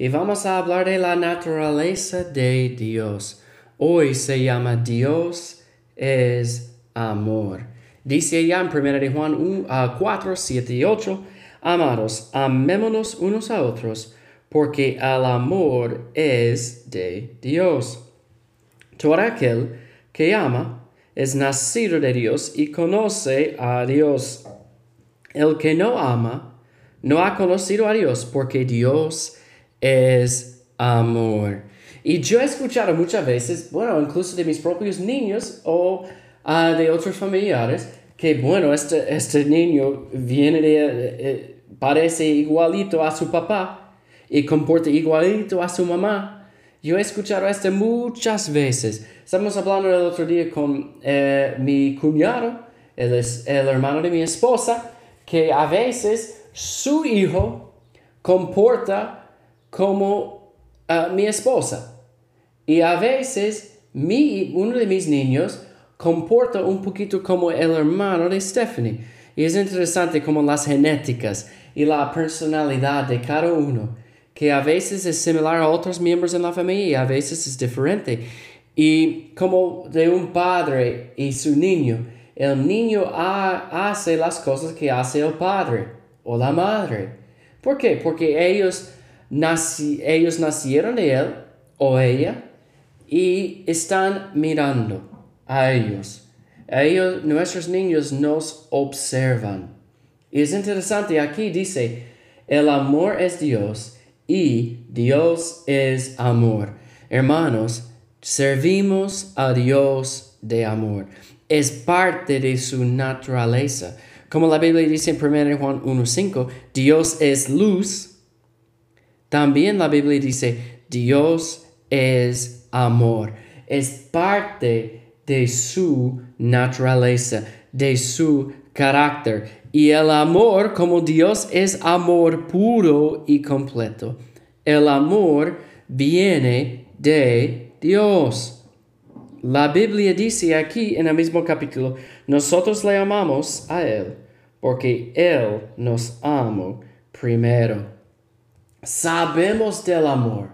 Y vamos a hablar de la naturaleza de Dios. Hoy se llama Dios es amor. Dice allá en 1 de Juan 1, 4, 7 y 8, Amados, amémonos unos a otros, porque el amor es de Dios. Todo aquel que ama es nacido de Dios y conoce a Dios. El que no ama no ha conocido a Dios porque Dios es amor. Y yo he escuchado muchas veces, bueno, incluso de mis propios niños o ah, de otros familiares, que bueno, este, este niño viene de, eh, parece igualito a su papá y comporta igualito a su mamá. Yo he escuchado esto muchas veces. Estamos hablando el otro día con eh, mi cuñado, él es el hermano de mi esposa, que a veces su hijo comporta como ah, mi esposa. Y a veces mi, uno de mis niños comporta un poquito como el hermano de Stephanie. Y es interesante como las genéticas y la personalidad de cada uno, que a veces es similar a otros miembros de la familia y a veces es diferente. Y como de un padre y su niño, el niño hace las cosas que hace el padre o la madre. ¿Por qué? Porque ellos, ellos nacieron de él o ella y están mirando a ellos. Ellos, nuestros niños nos observan. Y es interesante, aquí dice, el amor es Dios y Dios es amor. Hermanos, servimos a Dios de amor es parte de su naturaleza. Como la Biblia dice en 1 Juan 1.5, Dios es luz. También la Biblia dice, Dios es amor. Es parte de su naturaleza, de su carácter. Y el amor, como Dios es amor puro y completo, el amor viene de Dios. La Biblia dice aquí en el mismo capítulo, nosotros le amamos a Él porque Él nos amó primero. Sabemos del amor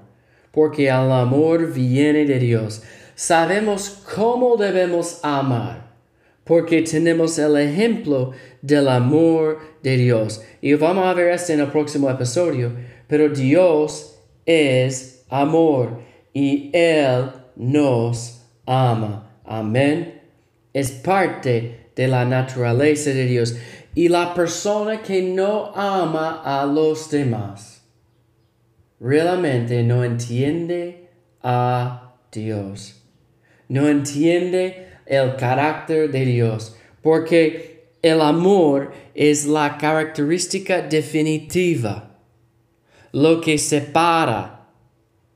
porque el amor viene de Dios. Sabemos cómo debemos amar porque tenemos el ejemplo del amor de Dios. Y vamos a ver esto en el próximo episodio. Pero Dios es amor y Él nos ama. Amén. Es parte de la naturaleza de Dios. Y la persona que no ama a los demás realmente no entiende a Dios. No entiende el carácter de Dios. Porque el amor es la característica definitiva. Lo que separa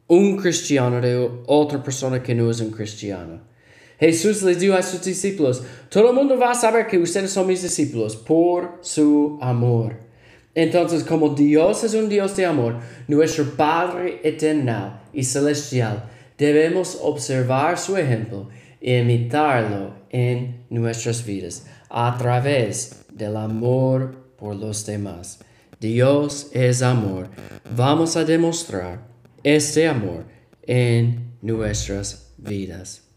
un cristiano de otra persona que no es un cristiano. Jesús les dijo a sus discípulos, todo el mundo va a saber que ustedes son mis discípulos por su amor. Entonces, como Dios es un Dios de amor, nuestro Padre eterno y celestial, debemos observar su ejemplo e imitarlo en nuestras vidas a través del amor por los demás. Dios es amor. Vamos a demostrar este amor en nuestras vidas.